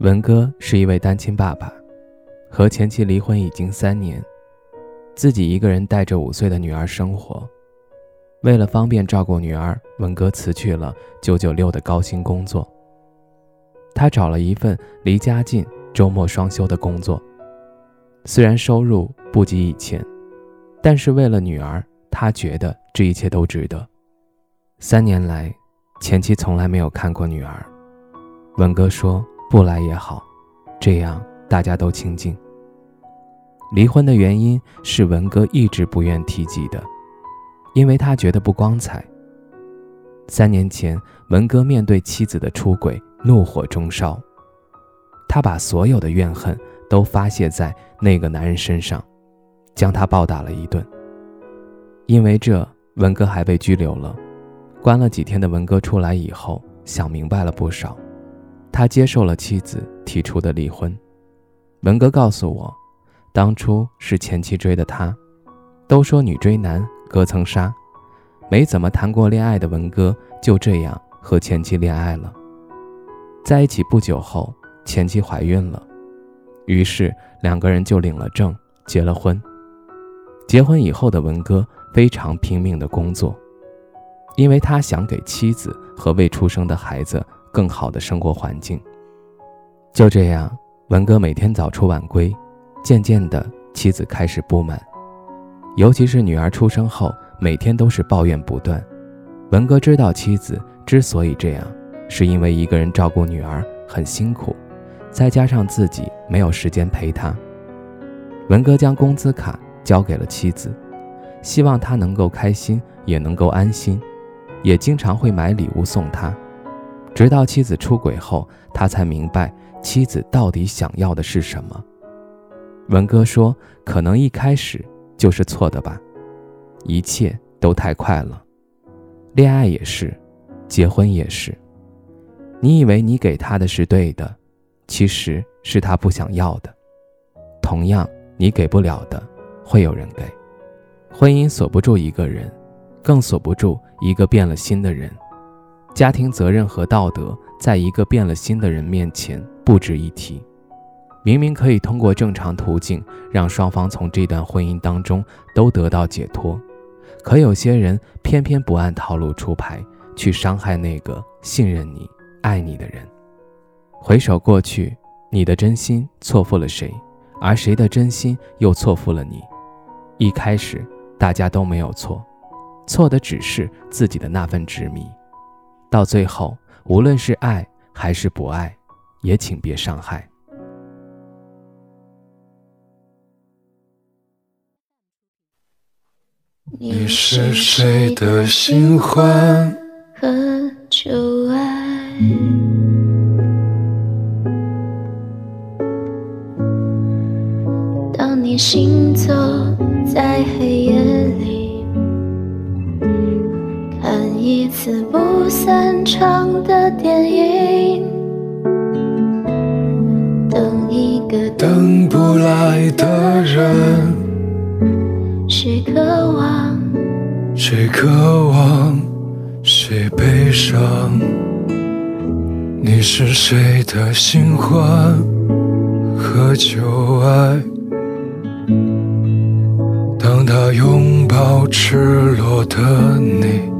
文哥是一位单亲爸爸，和前妻离婚已经三年，自己一个人带着五岁的女儿生活。为了方便照顾女儿，文哥辞去了九九六的高薪工作。他找了一份离家近、周末双休的工作。虽然收入不及以前，但是为了女儿，他觉得这一切都值得。三年来，前妻从来没有看过女儿。文哥说。不来也好，这样大家都清静。离婚的原因是文哥一直不愿提及的，因为他觉得不光彩。三年前，文哥面对妻子的出轨，怒火中烧，他把所有的怨恨都发泄在那个男人身上，将他暴打了一顿。因为这，文哥还被拘留了。关了几天的文哥出来以后，想明白了不少。他接受了妻子提出的离婚。文哥告诉我，当初是前妻追的他。都说女追男隔层纱，没怎么谈过恋爱的文哥就这样和前妻恋爱了。在一起不久后，前妻怀孕了，于是两个人就领了证，结了婚。结婚以后的文哥非常拼命的工作，因为他想给妻子和未出生的孩子。更好的生活环境。就这样，文哥每天早出晚归，渐渐的，妻子开始不满，尤其是女儿出生后，每天都是抱怨不断。文哥知道妻子之所以这样，是因为一个人照顾女儿很辛苦，再加上自己没有时间陪她。文哥将工资卡交给了妻子，希望她能够开心，也能够安心，也经常会买礼物送她。直到妻子出轨后，他才明白妻子到底想要的是什么。文哥说：“可能一开始就是错的吧，一切都太快了，恋爱也是，结婚也是。你以为你给他的是对的，其实是他不想要的。同样，你给不了的，会有人给。婚姻锁不住一个人，更锁不住一个变了心的人。”家庭责任和道德，在一个变了心的人面前不值一提。明明可以通过正常途径让双方从这段婚姻当中都得到解脱，可有些人偏偏不按套路出牌，去伤害那个信任你、爱你的人。回首过去，你的真心错付了谁，而谁的真心又错付了你？一开始大家都没有错，错的只是自己的那份执迷。到最后，无论是爱还是不爱，也请别伤害。你是谁的新欢和旧爱？当你行走在黑夜次不散场的电影，等一个等不来的人，谁渴望，谁渴望，谁悲伤？你是谁的新欢和旧爱？当他拥抱赤裸的你。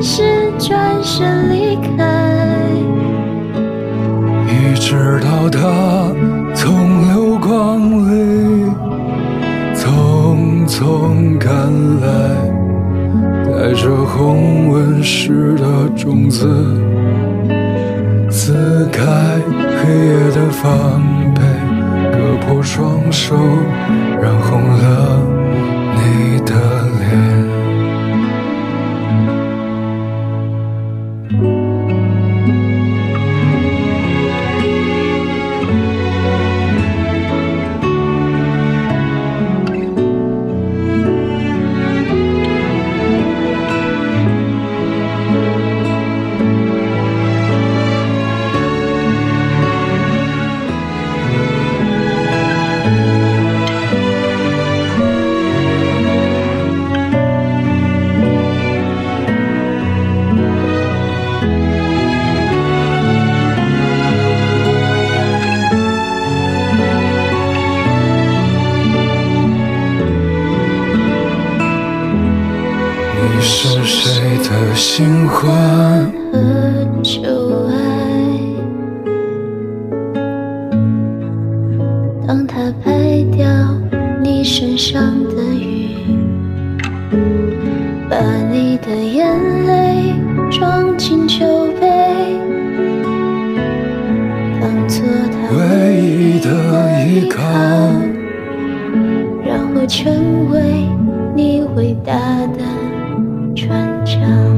是转身离开一直到他从流光里匆匆赶来带着红纹石的种子撕开黑夜的防备割破双手染红了新欢和旧爱？当他拍掉你身上的雨，把你的眼泪装进酒杯，当做他唯一的依靠，让我成为你伟大的船长。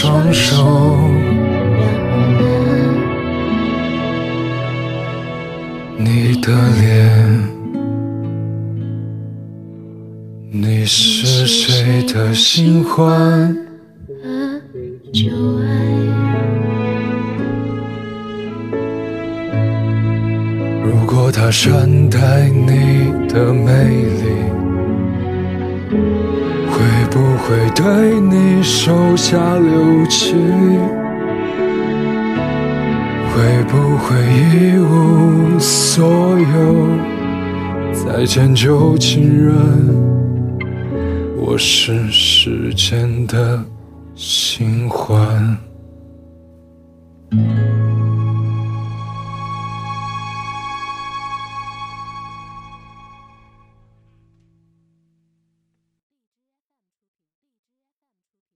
双手，你的脸，你是谁的新欢？旧爱。如果他善待你的美丽，不会对你手下留情会不会一无所有？再见旧情人我是时间的新欢。